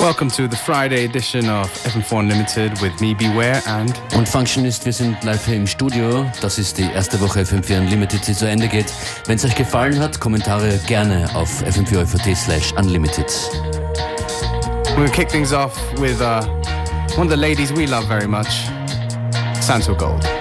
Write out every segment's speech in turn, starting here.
Welcome to the Friday edition of FM4 Unlimited with me, Beware and. Und Functionist, wir sind live hier im Studio. Das ist die erste Woche FM4 Unlimited, die zu Ende geht. Wenn es euch gefallen hat, Kommentare gerne auf fm4 slash unlimited. We'll kick things off with uh, one of the ladies we love very much, Santo Gold.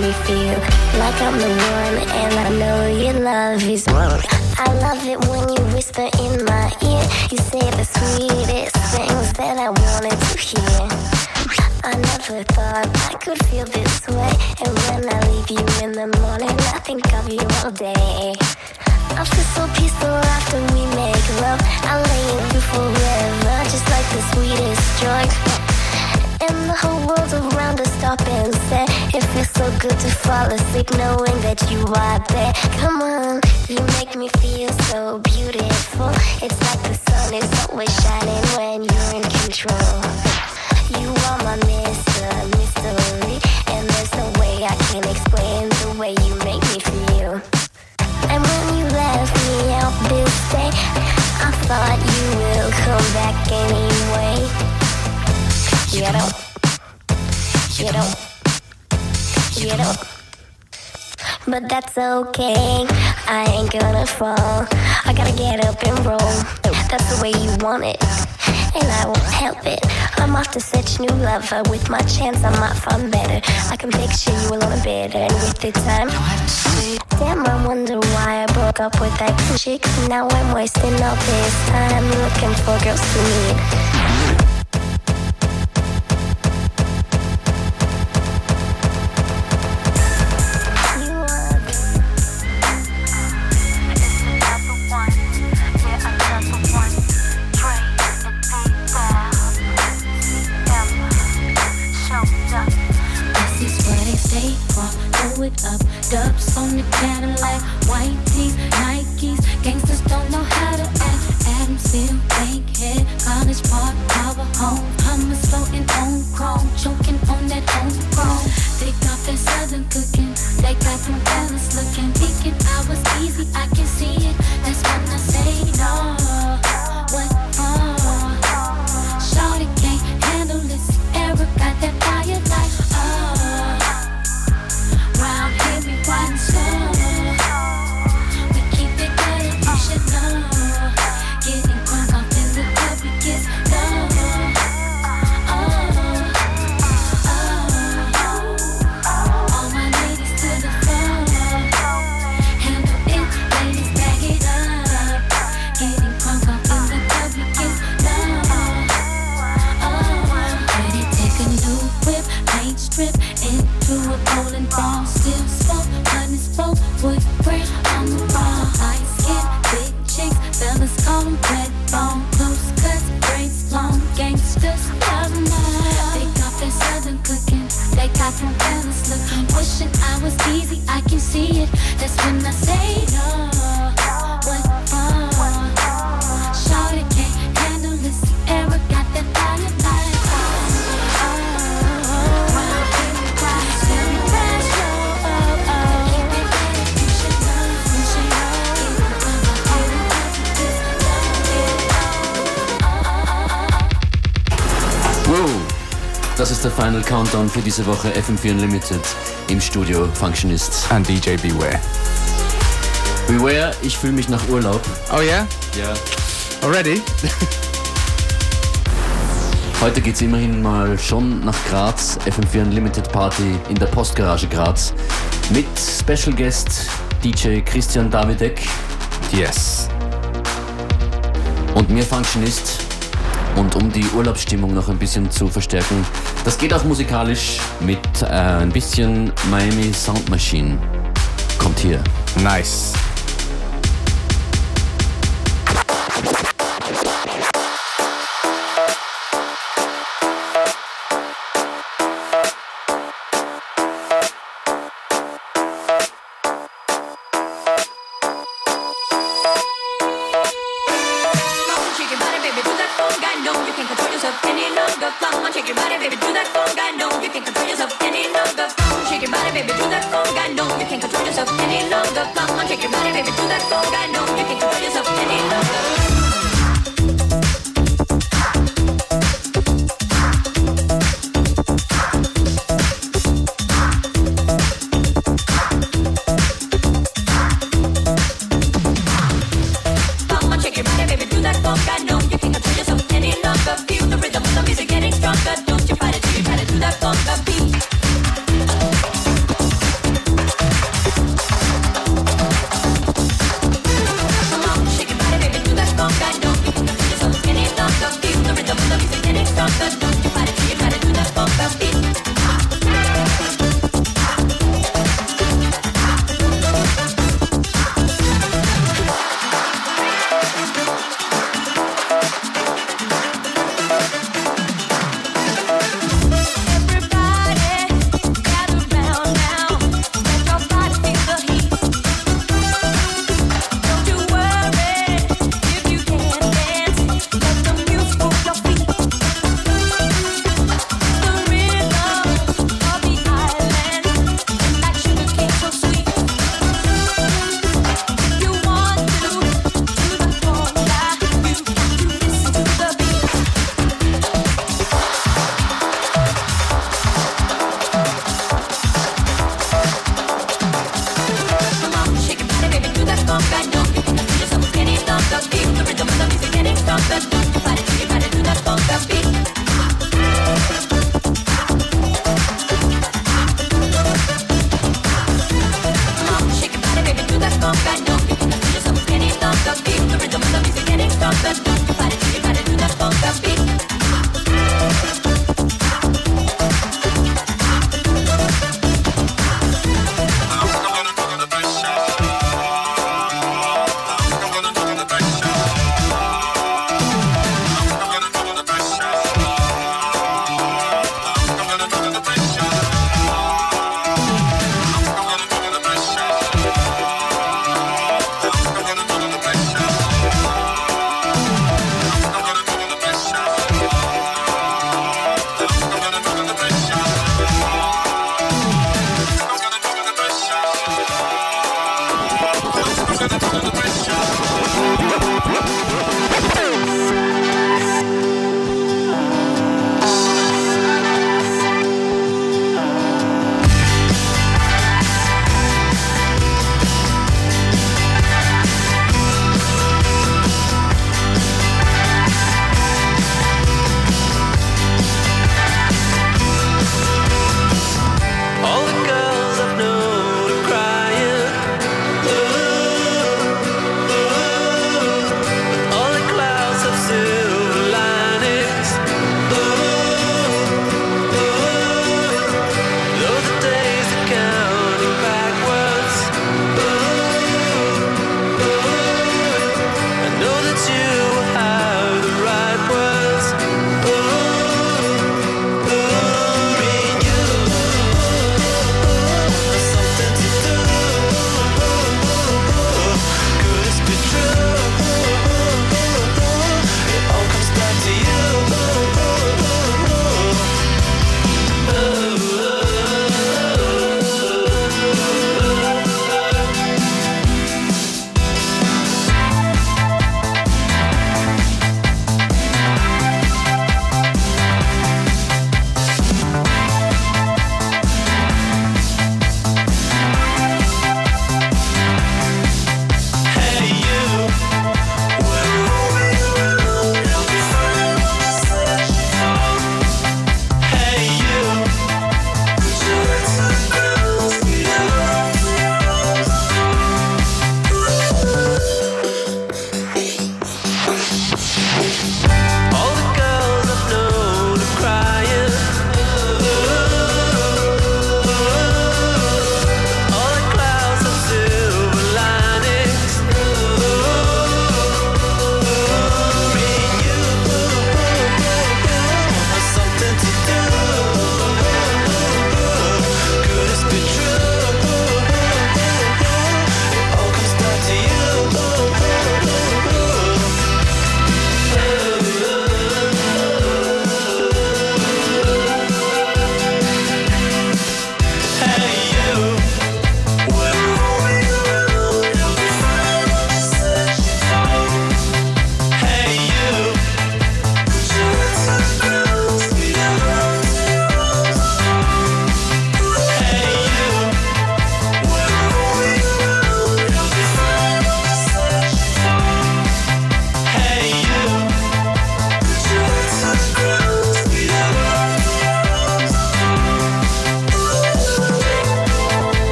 Me feel like I'm the one, and I know your love is wrong. I love it when you whisper in my ear. You say the sweetest things that I wanted to hear. I never thought I could feel this way. And when I leave you in the morning, I think of you all day. I feel so peaceful after we make love. I lay in you forever, just like the sweetest drug. And the whole world around us stop and stare. It feels so good to fall asleep knowing that you are there. Come on, you make me feel so beautiful. It's like the sun is always shining when you're in control. You are my Mr. Mystery, and there's no way I can explain the way you make me feel. And when you left me out this day, I thought you will come back anyway. Don't. You don't. But that's okay. I ain't gonna fall. I gotta get up and roll. That's the way you want it. And I won't help it. I'm off to search new lover. With my chance, I might find better. I can picture you alone better. And with the time, damn, I wonder why I broke up with that chick. Now I'm wasting all this time looking for girls to meet. Das ist der Final Countdown für diese Woche FM4 Unlimited. Im Studio Functionist. An DJ Beware. Beware, ich fühle mich nach Urlaub. Oh yeah? Ja. Already? Heute geht es immerhin mal schon nach Graz, FM4 Unlimited Party in der Postgarage Graz mit Special Guest DJ Christian Davidek. Yes. Und mir Functionist und um die Urlaubsstimmung noch ein bisschen zu verstärken, das geht auch musikalisch mit äh, ein bisschen Miami Sound Machine. Kommt hier. Nice.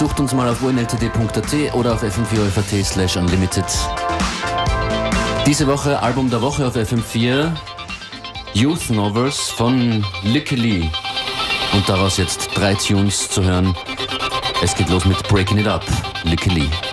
Besucht uns mal auf unltd.at oder auf fm4.at slash unlimited. Diese Woche Album der Woche auf FM4 Youth Novels von Licky Lee. Und daraus jetzt drei Tunes zu hören. Es geht los mit Breaking It Up, Licky Lee.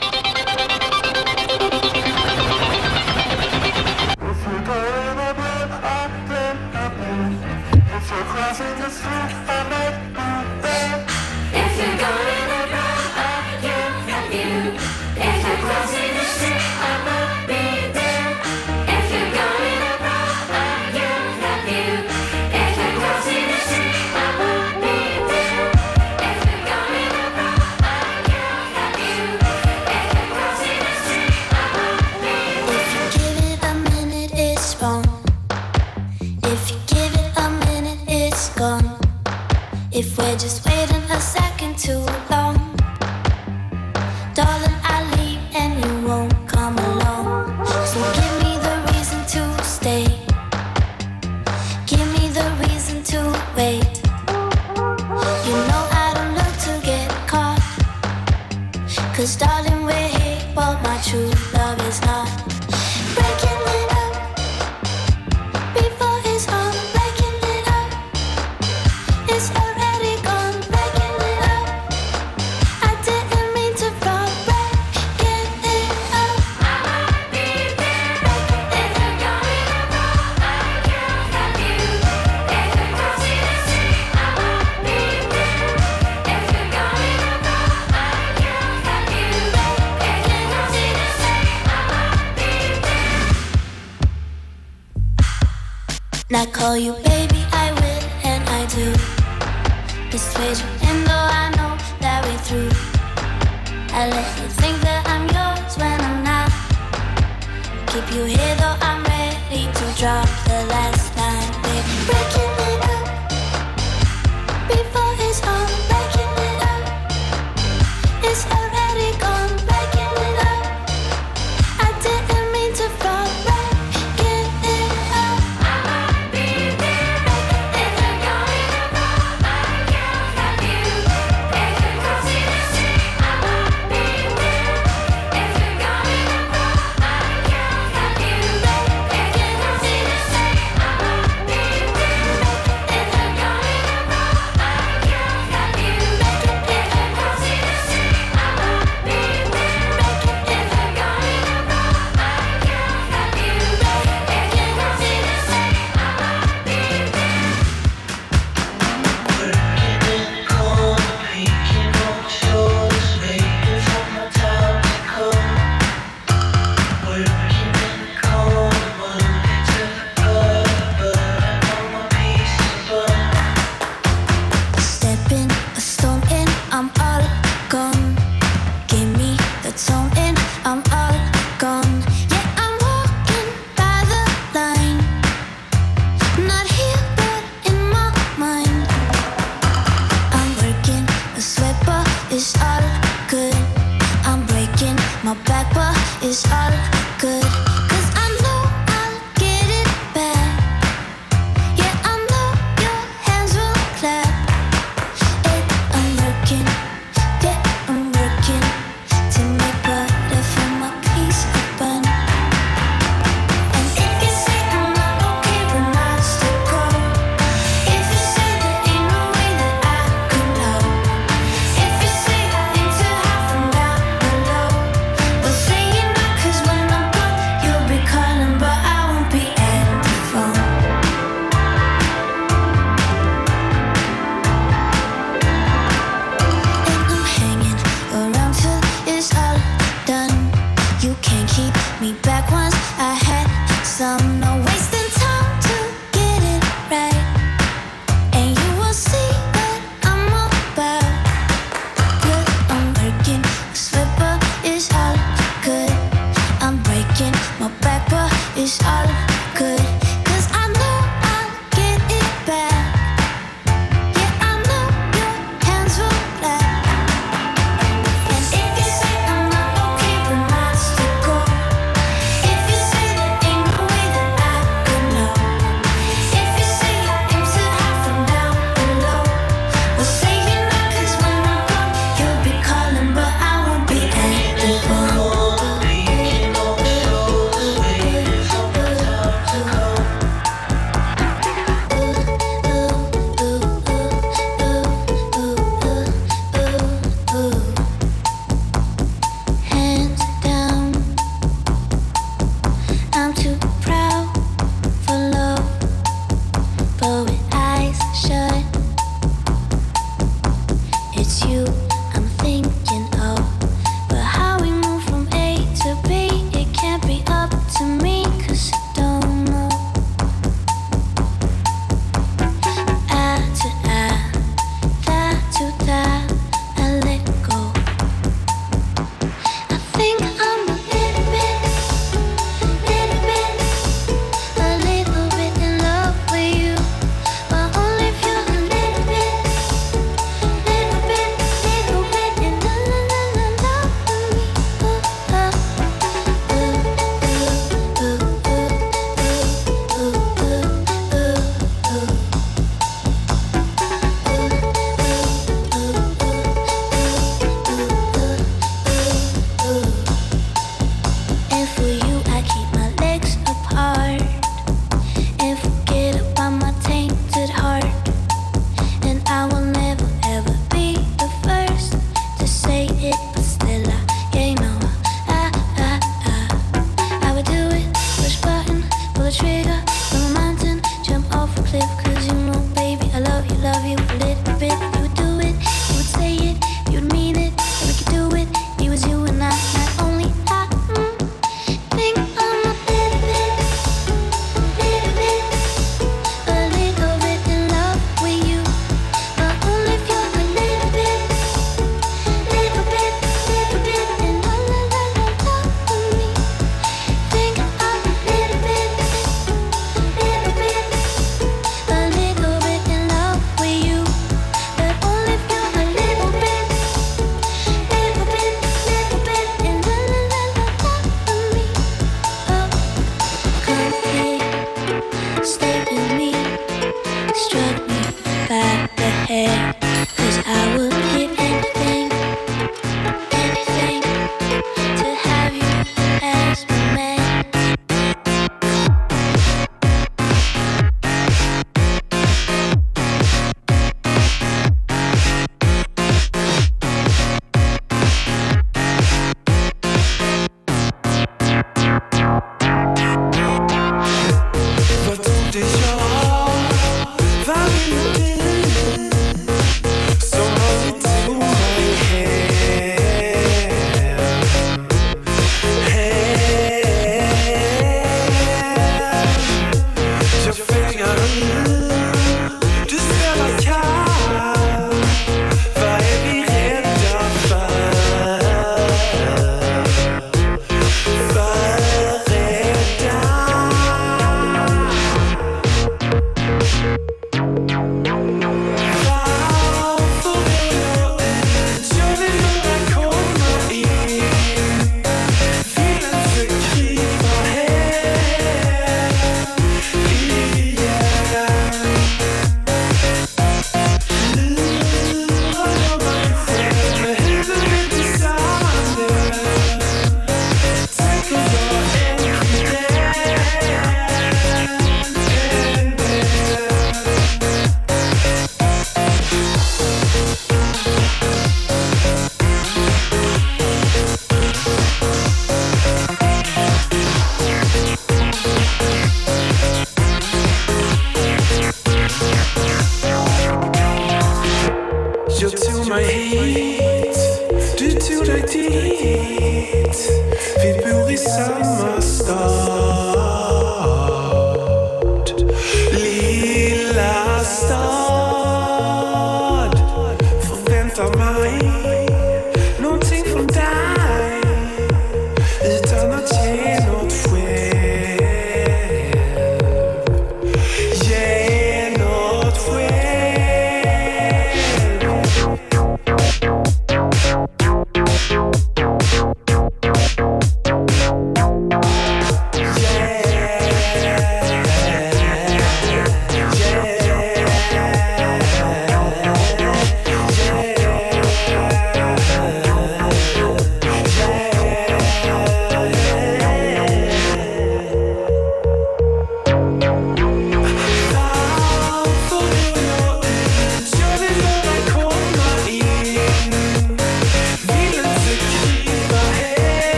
Stay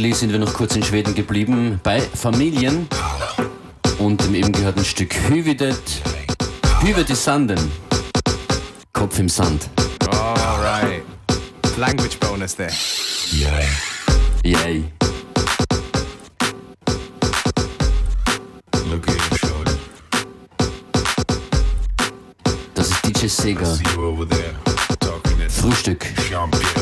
Lykkeli sind wir noch kurz in Schweden geblieben, bei Familien und dem eben gehörten Stück Hyvidet, Hyvidet i sanden. Kopf im Sand. All right. Language bonus there. Yeah. Yay. Look at him, shorty. Das ist DJ Sega. See you over there talking that Frühstück. Jean-Pierre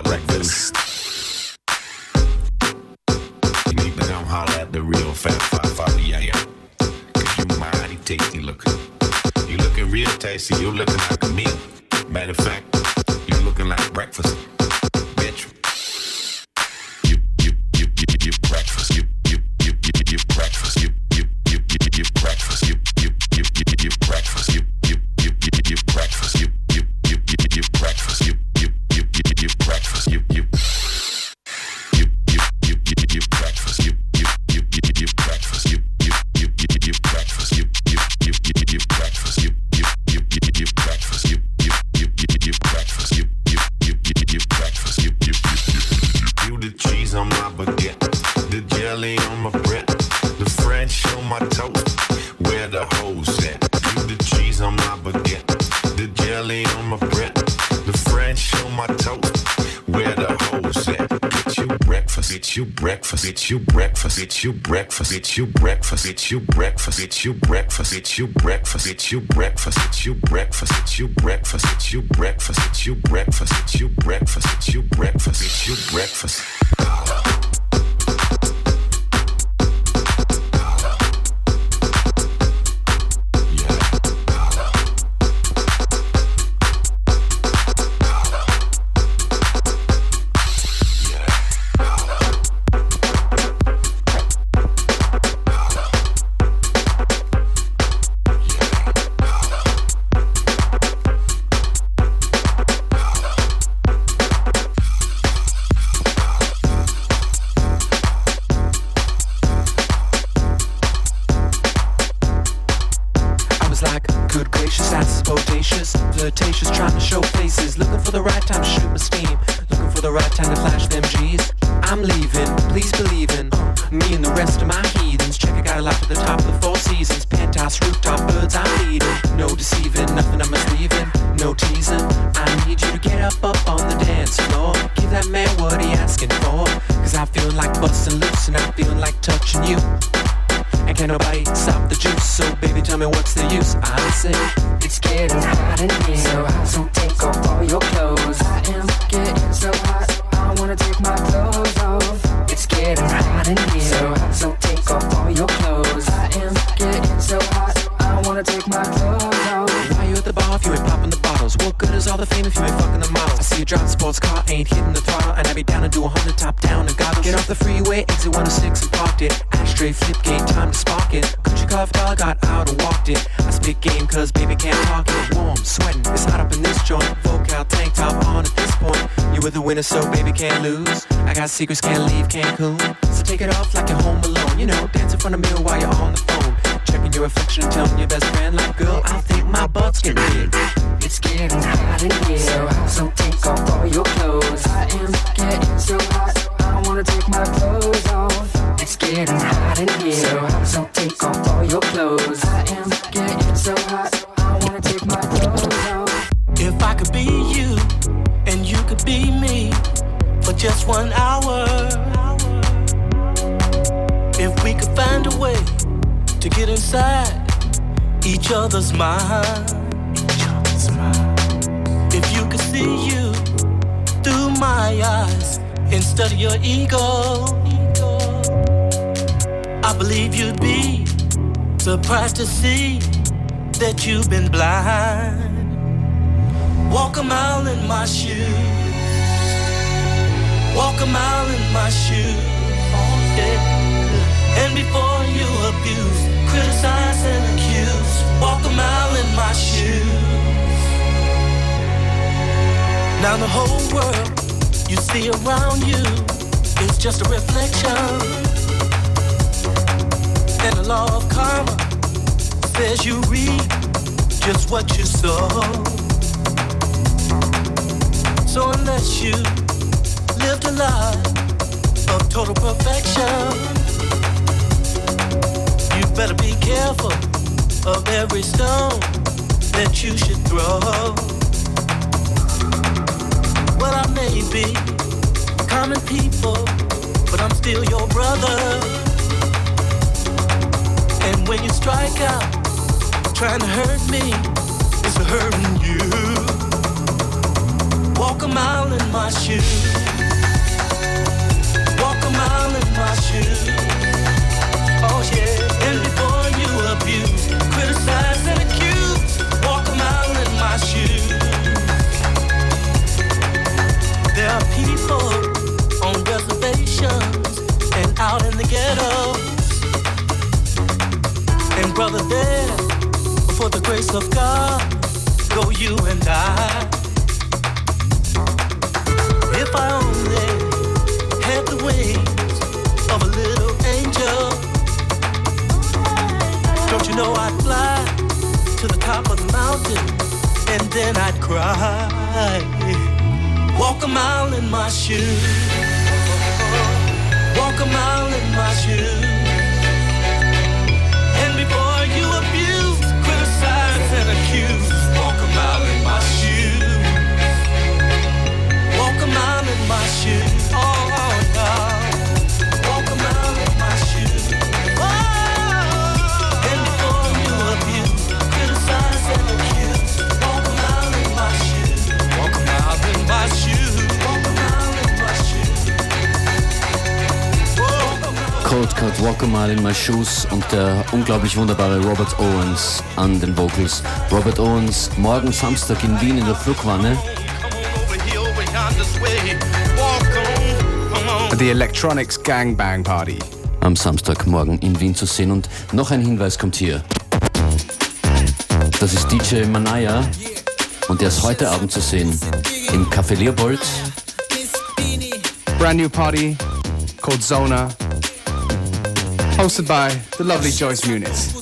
breakfast, get you breakfast, get you breakfast, get you breakfast, get you breakfast, get you breakfast, get you breakfast, get you breakfast, get you breakfast, get you breakfast, get you breakfast, get you breakfast, get you breakfast, get you breakfast, get you breakfast, life at the top of the four seasons, penthouse, rooftop, birds, I'm leading. No deceiving, nothing I'm misleading, no teasing. I need you to get up, up on the dance floor. Give that man what he asking for, cause I feel like busting loose and I'm feeling like touching you. And can nobody stop the juice? So baby, tell me what's the use? I say It's getting hot in here, so so baby can't lose. I got secrets, can't leave Cancun. So take it off like you're home alone. You know, dance in front of mirror while you're on the phone. Checking your reflection telling your best friend, like, girl, I think my butt's getting big. It's getting hot in here, so so take off all your clothes. I am getting of your ego, I believe you'd be surprised to see that you've been blind. Walk a mile in my shoes. Walk a mile in my shoes. Yeah. And before you abuse, criticize and accuse, walk a mile in my shoes. Now the whole world you see around you is just a reflection. And the law of karma says you reap just what you sow. So unless you lived a life of total perfection, you better be careful of every stone that you should throw. Be common people, but I'm still your brother. And when you strike out, trying to hurt me, it's hurting you. Walk a mile in my shoes. Walk a mile in my shoes. Oh yeah. And before you abuse, criticize and accuse, walk a mile in my shoes. People on reservations and out in the ghettos. And brother, there, for the grace of God, go you and I. If I only had the wings of a little angel, don't you know I'd fly to the top of the mountain and then I'd cry. Walk a mile in my shoes. Walk a mile in my shoes. And before you abuse, criticize and accuse, a mile. Cold Cut Walk a Mile in My Shoes und der unglaublich wunderbare Robert Owens an den Vocals. Robert Owens morgen Samstag in Wien in der Flugwanne. the Electronics Gangbang Party. am Samstagmorgen in Wien zu sehen. Und noch ein Hinweis kommt hier. Das ist DJ Manaya und der ist heute Abend zu sehen im Café Leopold. Brand new party called Zona. Hosted by the lovely Joyce Muniz.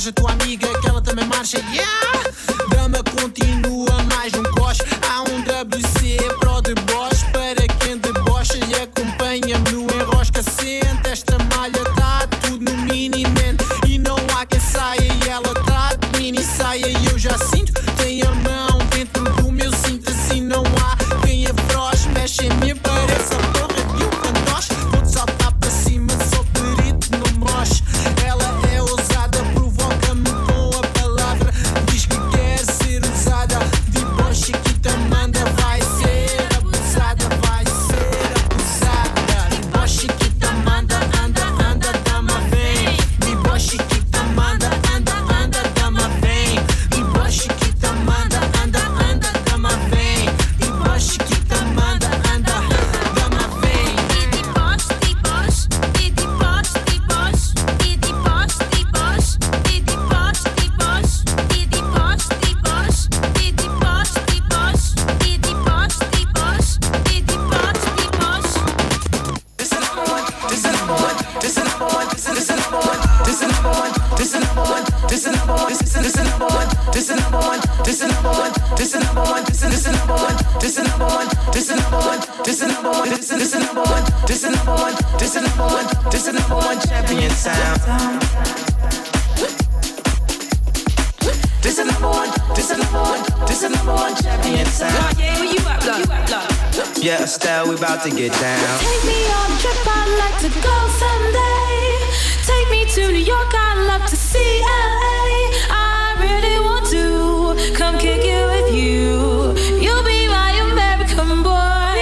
message, toi champion sound. This is number one, this is number one, this is number one champion sound. Yeah, Estelle, we about to get down. Take me on a trip, I'd like to go someday. Take me to New York, I'd love to see LA. I really want to come kick it with you. You'll be my American boy. Be my American boy. Take me on a trip, I'd like to go someday. Take me to New York, I'd love to see LA. I really want to come kick it with you. You'll be my American boy.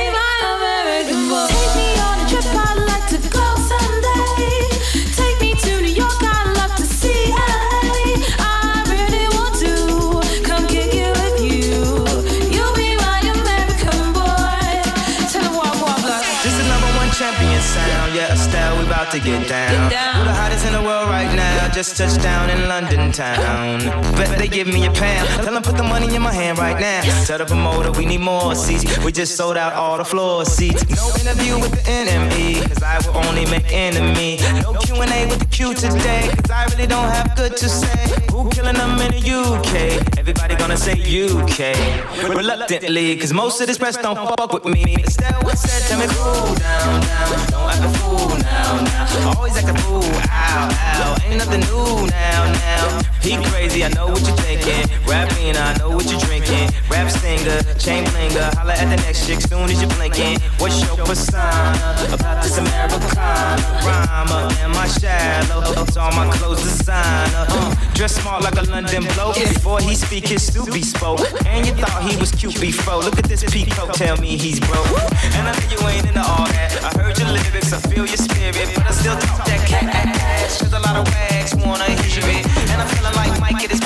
Tell 'em walk, walk, like. To go someday Take me to New York I love to see I really want to Come kicking with you You'll be my coming boy This is number one champion sound. Yeah, Estelle, we about to get down. Get down. Just touched down in London town. Bet they give me a pound. Tell them put the money in my hand right now. Tell the promoter we need more seats. We just sold out all the floor seats. No interview with the enemy, cause I will only make enemy. No Q&A with the Q today, cause I really don't have good to say. Who killing them in the UK? Everybody gonna say UK. Reluctantly, cause most of this press don't fuck with me. Estelle said, tell me cool down, down. Don't act a fool now, now. Always act a fool, ow, ow. Ain't nothing new now, now. He crazy, I know what you're thinking. Rapping, I know what you're drinking. Rap stinger, chain blinger. Holla at the next chick soon as you're blinking. What's your persona about this Americana? Rhymer, am I shallow? It's all my clothes designer. Uh, dress smart like a London bloke. Before he speak, his Subi spoke. And you thought he was cute before. Look at this peacoat, tell me he's broke. And I know you ain't into all that. I heard your lyrics, I feel your spirit, but I still talk that cat. Cause a lot of wags wanna hear it. And I'm feeling like Mike at his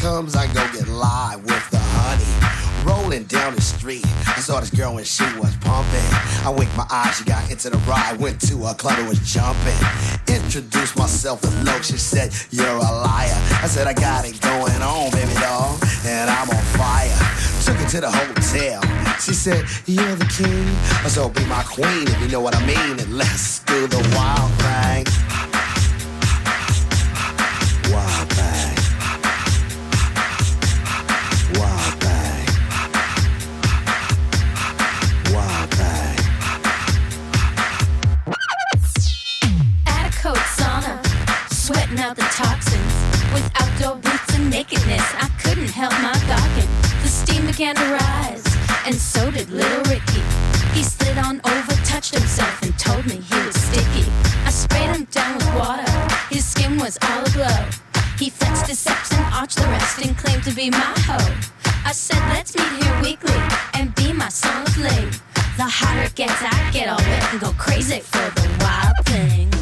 comes, I go get live with the honey. Rolling down the street, I saw this girl when she was pumping. I winked my eyes, she got into the ride, went to a club and was jumping. Introduced myself to low, she said, You're a liar. I said, I got it going on, baby doll, and I'm on fire. Took her to the hotel. She said, You're the king. I said, Be my queen if you know what I mean. And let's do the. Wild began to rise, and so did little Ricky. He slid on over, touched himself, and told me he was sticky. I sprayed him down with water, his skin was all aglow. He flexed his steps and arched the rest and claimed to be my hoe. I said, let's meet here weekly and be my song of late. The hotter it gets, I get all wet and go crazy for the wild thing.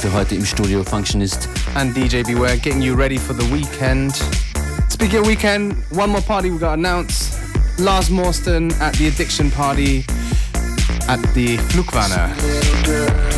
Für heute im Studio Functionist. And DJ Beware getting you ready for the weekend. Speaking of weekend, one more party we got announced. Lars Morstan at the Addiction Party at the Fluc Wanne.